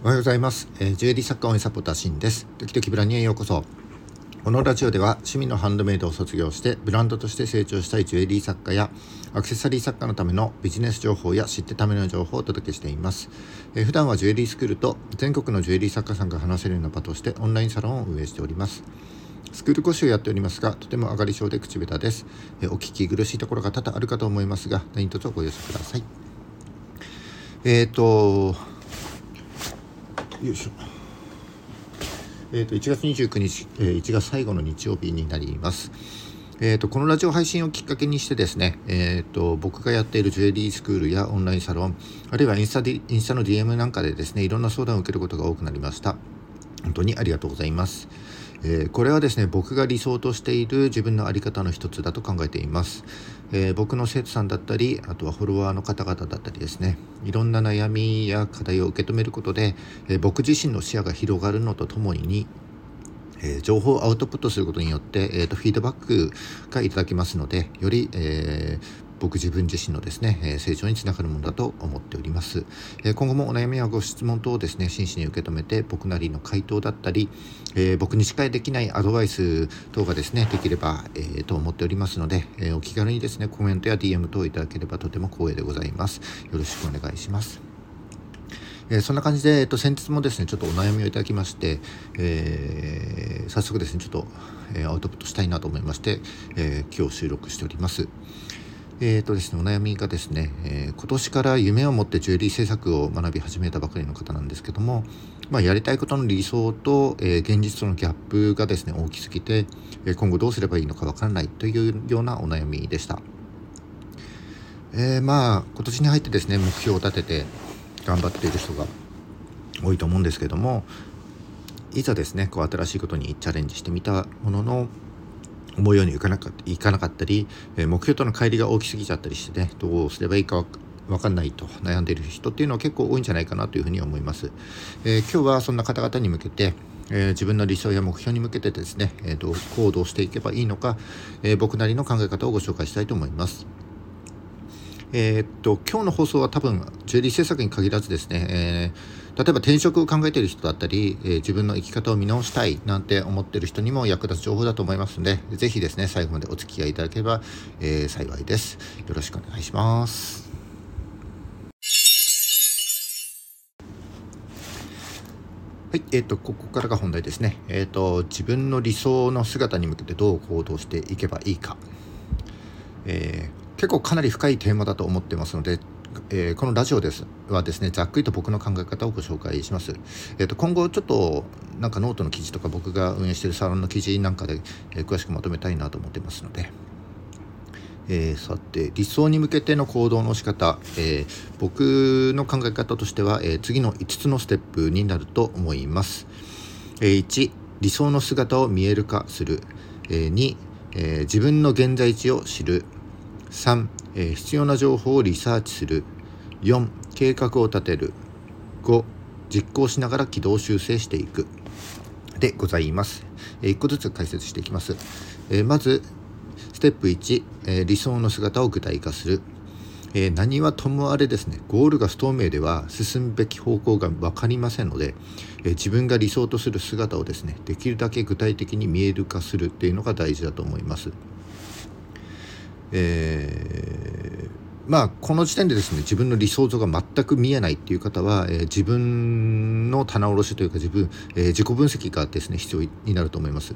おはようございます、えー、ジュエリー作家応援サポーターシンです。時々ブランニへようこそ。このラジオでは趣味のハンドメイドを卒業してブランドとして成長したいジュエリー作家やアクセサリー作家のためのビジネス情報や知ってための情報をお届けしています、えー、普段はジュエリースクールと全国のジュエリー作家さんが話せるような場としてオンラインサロンを運営しております。スクール講師をやっておりますがとても上がり症で口下手です、え、お聞き苦しいところが多々あるかと思いますが何卒ご容赦ください。えっ、ー、とよいしょ。えっ、ー、と、1月29日、えー、1月最後の日曜日になります。えーと、このラジオ配信をきっかけにしてですね、えーと、僕がやっているジュエリースクールやオンラインサロンあるいはインスタインスタの DM なんかでですねいろんな相談を受けることが多くなりました本当にありがとうございます、えー、これはですね僕が理想としている自分の在り方の一つだと考えています、えー、僕の生徒さんだったりあとはフォロワーの方々だったりですね。いろんな悩みや課題を受け止めることで、えー、僕自身の視野が広がるのとともにえ、情報をアウトプットすることによって、えーと、フィードバックがいただきますのでより、えー、僕自分自身のですね、え成長につながるものだと思っております、え今後もお悩みやご質問等をですね真摯に受け止めて僕なりの回答だったり、え僕にしかできないアドバイス等がですねできれば、え、と思っておりますので、えお気軽にですねコメントや DM 等をいただければとても光栄でございます。よろしくお願いします。え、そんな感じで、えっと、先日もですねちょっとお悩みをいただきまして、えー、早速ですねちょっと、えー、アウトプットしたいなと思いまして、え今日収録しております。えーとですね、お悩みがですね、えー、今年から夢を持ってジュエリー制作を学び始めたばかりの方なんですけども、まあ、やりたいことの理想と、えー、現実とのギャップがですね大きすぎて、え、今後どうすればいいのかわからないというようなお悩みでした、えー、まあ今年に入ってですね目標を立てて頑張っている人が多いと思うんですけどもいざですねこう新しいことにチャレンジしてみたものの思うようにいかなかいかなかったり、え目標との乖離が大きすぎちゃったりしてねどうすればいいか分かんないと悩んでいる人っていうのは結構多いんじゃないかなというふうに思います。えー、今日はそんな方々に向けて、えー、自分の理想や目標に向けてですね、えー、どう行動していけばいいのか、え僕なりの考え方をご紹介したいと思います。えー、っと今日の放送は多分ジュエリー制作に限らずですね、えー、例えば転職を考えている人だったり、えー、自分の生き方を見直したいなんて思っている人にも役立つ情報だと思いますので是非ですね最後までお付き合いいただければ、えー、幸いです。よろしくお願いします。はい、えーと、ここからが本題ですね、えーと、自分の理想の姿に向けてどう行動していけばいいか、えー結構かなり深いテーマだと思ってますので、えー、このラジオです。はですねざっくりと僕の考え方をご紹介します、えーと、今後ちょっとなんかノートの記事とか僕が運営しているサロンの記事なんかで、えー、詳しくまとめたいなと思ってますので、えー、さて理想に向けての行動の仕方、え僕の考え方としては、え次の5つのステップになると思います、え1理想の姿を見える化する、え2、え自分の現在地を知る。3、えー、必要な情報をリサーチする。4計画を立てる。5実行しながら軌道修正していく。でございます、えー、1個ずつ解説していきます、えー、まずステップ1、えー、理想の姿を具体化する、え何はともあれですね。ゴールが不透明では進むべき方向が分かりませんので、え自分が理想とする姿をですねできるだけ具体的に見える化するっていうのが大事だと思います。えー、まあこの時点でですね自分の理想像が全く見えないっていう方は、えー、自分の棚卸しというか自分、えー、自己分析がですね必要になると思います。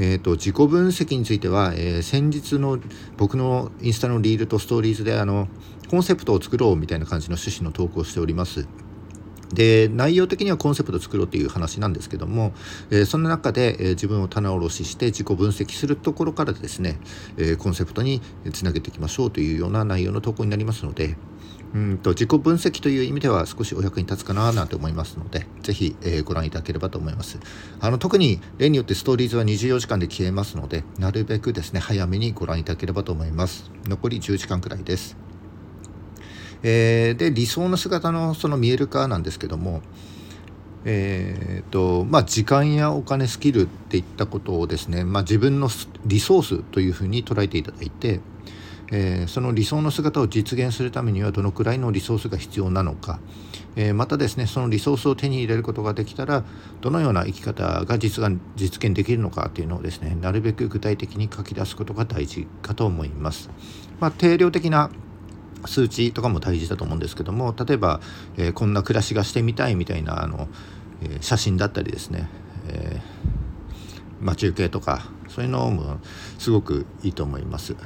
えーと、自己分析については、えー、先日の僕のインスタのリールとストーリーズであのコンセプトを作ろうみたいな感じの趣旨の投稿をしております。で内容的にはコンセプト作ろうっていう話なんですけども、えー、その中で、えー、自分を棚卸しして自己分析するところからですね、えー、コンセプトにつなげていきましょうというような内容の投稿になりますのでうんと自己分析という意味では少しお役に立つかななんて思いますのでぜひ、えご覧いただければと思います。あの特に例によってストーリーズは24時間で消えますのでなるべくですね早めにご覧いただければと思います。残り10時間くらいです。えー、で理想の姿のその見える化なんですけども、えーとまあ、時間やお金スキルっていったことをですね、まあ、自分のリソースというふうに捉えていただいて、えー、その理想の姿を実現するためにはどのくらいのリソースが必要なのか、えー、またですねそのリソースを手に入れることができたらどのような生き方が実現実現できるのかっていうのをですねなるべく具体的に書き出すことが大事かと思います。まあ、定量的な数値とかも大事だと思うんですけども例えば、えー、こんな暮らしがしてみたいみたいなあの、えー、写真だったりですね、えー、待ち受けとかそういうのもすごくいいと思います。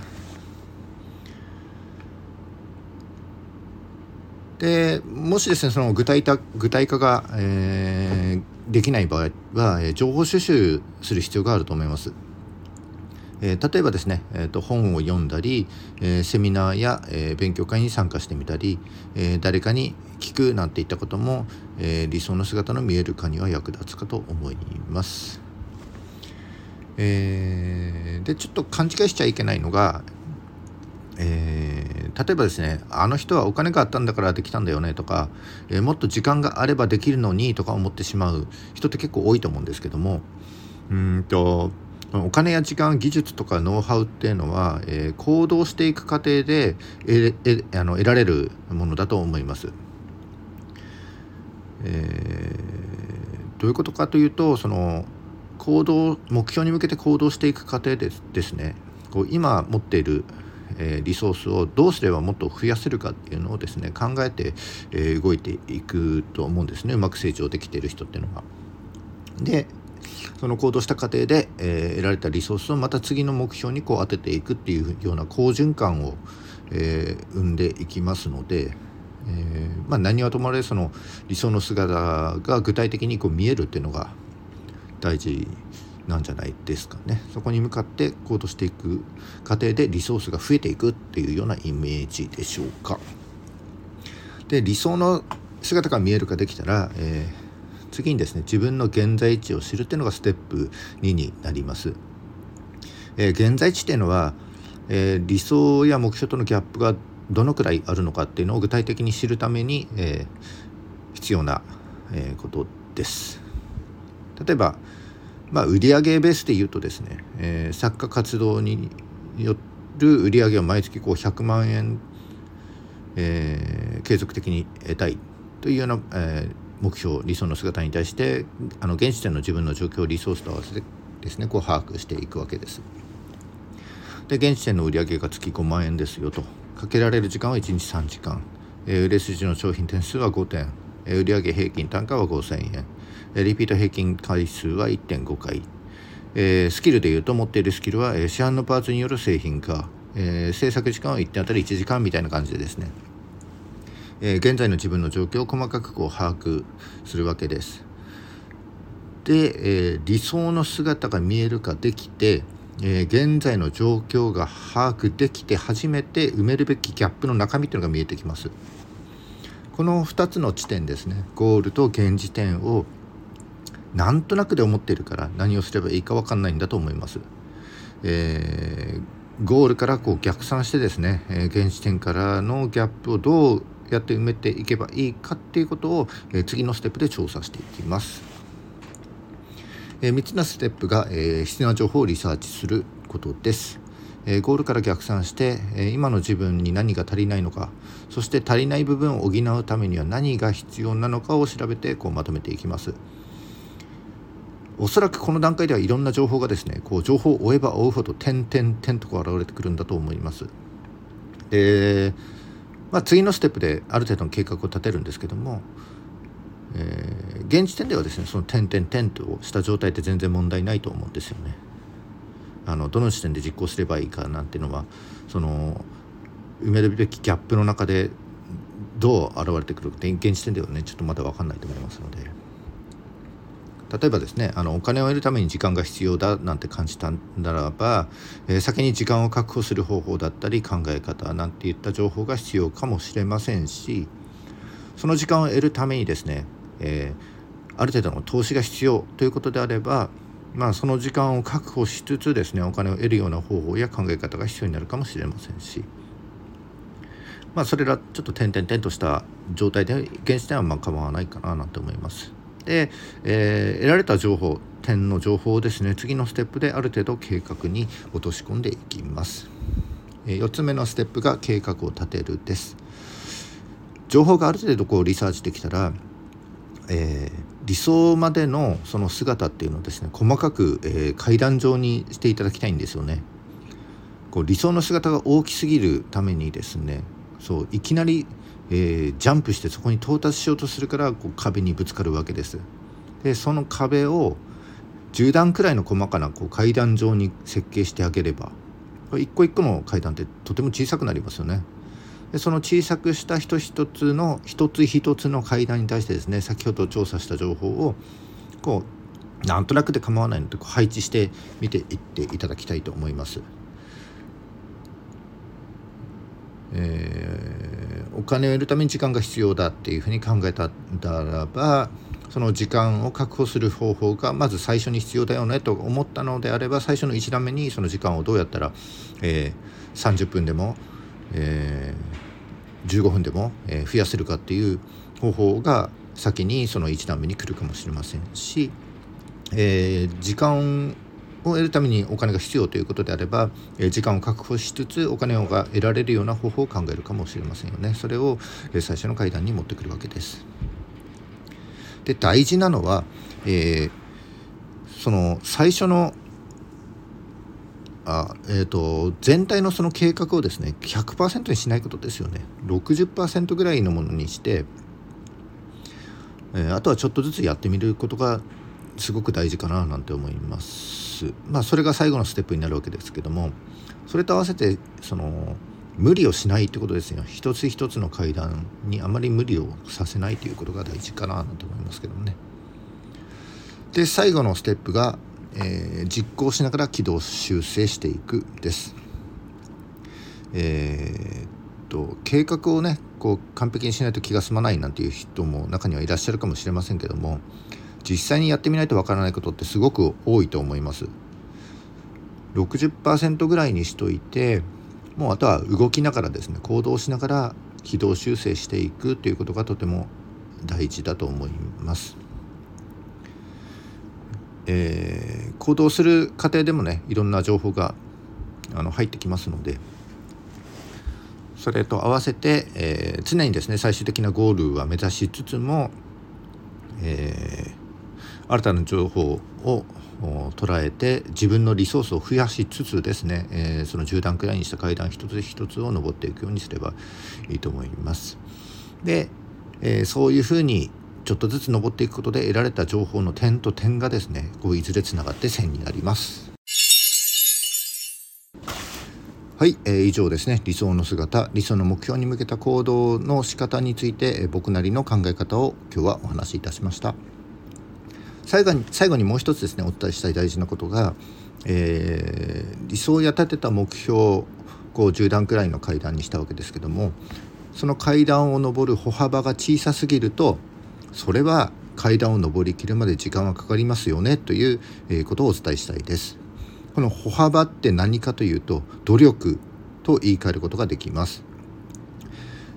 でもしですねその具体具体化が、えー、できない場合は、え、情報収集する必要があると思います。えー、例えばですね、えーと、本を読んだり、えー、セミナーや、えー、勉強会に参加してみたり、え誰かに聞くなんていったことも、え理想の姿の見える化には役立つかと思います。えでちょっと勘違いしちゃいけないのが、え、例えばですねあの人はお金があったんだからできたんだよねとか、え、もっと時間があればできるのにとか思ってしまう人って結構多いと思うんですけどもうんとお金や時間技術とかノウハウっていうのは、えー、行動していく過程でええあの得られるものだと思います。えー、どういうことかというとその行動目標に向けて行動していく過程でですねこう今持っているえー、リソースをどうすればもっと増やせるかっていうのをですね考えて、えー、動いていくと思うんですねうまく成長できている人っていうのは。でその行動した過程で、えー、得られたリソースをまた次の目標にこう当てていくっていうような好循環を、えー、生んでいきますので、えーまあ、何はともあれその理想の姿が具体的にこう見えるっていうのが大事なんじゃないですかね。そこに向かって行動していく過程でリソースが増えていくっていうようなイメージでしょうか。で理想の姿が見える化できたら、えー、次にですね自分の現在地を知るっていうのがステップ2になります、えー、現在地っていうのは、えー、理想や目標とのギャップがどのくらいあるのかっていうのを具体的に知るために、え必要な、えことです。例えばまあ、売上ベースで言うとですね、えー、作家活動による売上を毎月こう100万円、え、継続的に得たいというような、えー、目標理想の姿に対してあの現時点の自分の状況をリソースと合わせてですねこう把握していくわけです。で現時点の売上が月5万円ですよと。かけられる時間は1日3時間、えー、売れ筋の商品点数は5点、えー、売上平均単価は5000円。えリピート平均回数は1.5回、えー、スキルでいうと持っているスキルは、えー、市販のパーツによる製品化、えー、制作時間は1点あたり1時間みたいな感じでですね、えー、現在の自分の状況を細かくこう把握するわけです。で、えー、理想の姿が見えるかできて、えー、現在の状況が把握できて初めて埋めるべきギャップの中身というのが見えてきます。この2つの地点ですねゴールと現時点をなんとなくで思っているから何をすればいいか分かんないんだと思います。えー、ゴールからこう逆算してですね、えー、現時点からのギャップをどうやって埋めていけばいいかっていうことを、え、次のステップで調査していきます。え、3つのステップが、えー、必要な情報をリサーチすることです。え、ゴールから逆算して、え、今の自分に何が足りないのかそして足りない部分を補うためには何が必要なのかを調べてこうまとめていきます。おそらくこの段階ではいろんな情報がですねこう情報を追えば追うほど点々点とこう現れてくるんだと思います。で、まあ、次のステップである程度の計画を立てるんですけども、えー、現時点ではですねその点々点とした状態って全然問題ないと思うんですよね。あのどの時点で実行すればいいかなんていうのはその埋めるべきギャップの中でどう現れてくるか現時点ではねちょっとまだ分かんないと思いますので。例えばですねあのお金を得るために時間が必要だなんて感じたならば、えー、先に時間を確保する方法だったり考え方なんていった情報が必要かもしれませんしその時間を得るためにですね、えー、ある程度の投資が必要ということであればまあ、その時間を確保しつつですねお金を得るような方法や考え方が必要になるかもしれませんし、まあ、それらちょっと点々点とした状態で現時点はまあ構わないかななんて思います。で、えー、得られた情報点の情報をですね次のステップである程度計画に落とし込んでいきます、えー、4つ目のステップが計画を立てるです情報がある程度こうリサーチできたら、えー、理想までのその姿っていうのをですね細かく、えー、階段状にしていただきたいんですよね。こう理想の姿が大きすぎるためにですねそういきなり、えー、ジャンプしてそこに到達しようとするからこう壁にぶつかるわけです。でその壁を10段くらいの細かなこう階段状に設計してあげれば一個一個の階段ってとても小さくなりますよね。でその小さくした一一つの一つ一つの階段に対してですね先ほど調査した情報をこうなんとなくで構わないのでこう配置して見ていっていただきたいと思います。えー、お金を得るために時間が必要だっていうふうに考えたならばその時間を確保する方法がまず最初に必要だよねと思ったのであれば最初の1段目にその時間をどうやったら、えー、30分でも、えー、15分でも、え、増やせるかっていう方法が先にその1段目に来るかもしれませんし、えー、時間を得るためにお金が必要ということであれば、え時間を確保しつつお金が得られるような方法を考えるかもしれませんよね。それを、え最初の階段に持ってくるわけです。で大事なのは、えー、その最初のあえーと、全体のその計画をですね100%にしないことですよね60%ぐらいのものにして、えー、あとはちょっとずつやってみることがすごく大事かななんて思いますまあそれが最後のステップになるわけですけどもそれと合わせてその無理をしないってことですよ。一つ一つの階段にあまり無理をさせないということが大事かなと思いますけどもね。で最後のステップが、えー、実行しながら軌道修正していくです。えー、っと計画をねこう完璧にしないと気が済まないなんていう人も中にはいらっしゃるかもしれませんけども実際にやってみないとわからないことってすごく多いと思います60%ぐらいにしといてもうあとは動きながらですね行動しながら軌道修正していくということがとても大事だと思います。えー、行動する過程でもねいろんな情報があの入ってきますのでそれと合わせて、えー、常にですね最終的なゴールは目指しつつも、え、新たな情報を捉えて自分のリソースを増やしつつですね、えー、その10段くらいにした階段一つ一つを登っていくようにすればいいと思います。で、えー、そういうふうにちょっとずつ登っていくことで得られた情報の点と点がですねこういずれつながって線になります。はい、えー、以上ですね理想の姿理想の目標に向けた行動の仕方について、えー、僕なりの考え方を今日はお話しいたしました。最後に最後にもう一つですねお伝えしたい大事なことが、えー、理想や立てた目標をこう10段くらいの階段にしたわけですけどもその階段を上る歩幅が小さすぎるとそれは階段を上りきるまで時間はかかりますよねということをお伝えしたいです。この歩幅って何かというと努力と言い換えることができます。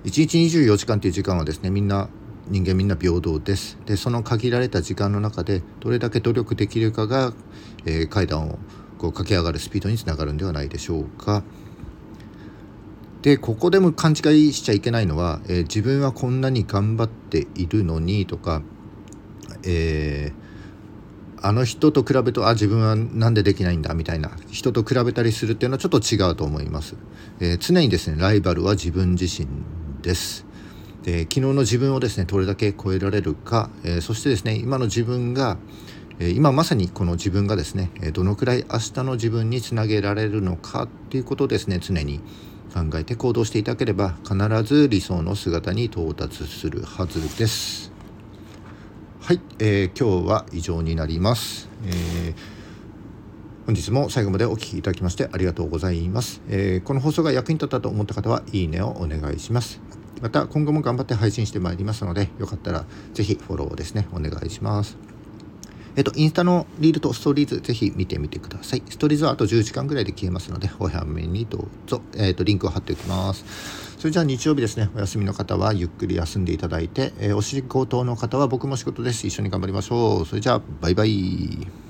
1日24時間という時間はですねみんな人間みんな平等ですでその限られた時間の中でどれだけ努力できるかが、えー、階段をこう駆け上がるスピードにつながるんではないでしょうか。でここでも勘違いしちゃいけないのは、えー、自分はこんなに頑張っているのにとか、えー、あの人と比べるとあ自分は何でできないんだみたいな人と比べたりするっていうのはちょっと違うと思います。えー、常にですねライバルは自分自身です。で昨日の自分をですねどれだけ超えられるか、えー、そしてですね今の自分が、えー、今まさにこの自分がですねどのくらい明日の自分につなげられるのかっていうことをですね常に考えて行動していただければ必ず理想の姿に到達するはずです。はい、えー、今日は以上になります。えー本日も最後までお聴きいただきましてありがとうございます、えー、この放送が役に立ったと思った方はいいねをお願いしますまた今後も頑張って配信してまいりますのでよかったら是非フォローですねお願いしますえっと、インスタのリールとストーリーズぜひ見てみてください。ストーリーズはあと10時間ぐらいで消えますので、お早めにどうぞ。えっと、リンクを貼っておきます。それじゃあ日曜日ですね、お休みの方はゆっくり休んでいただいて、えー、お仕事の方は僕も仕事です。一緒に頑張りましょう。それじゃあ、バイバイ。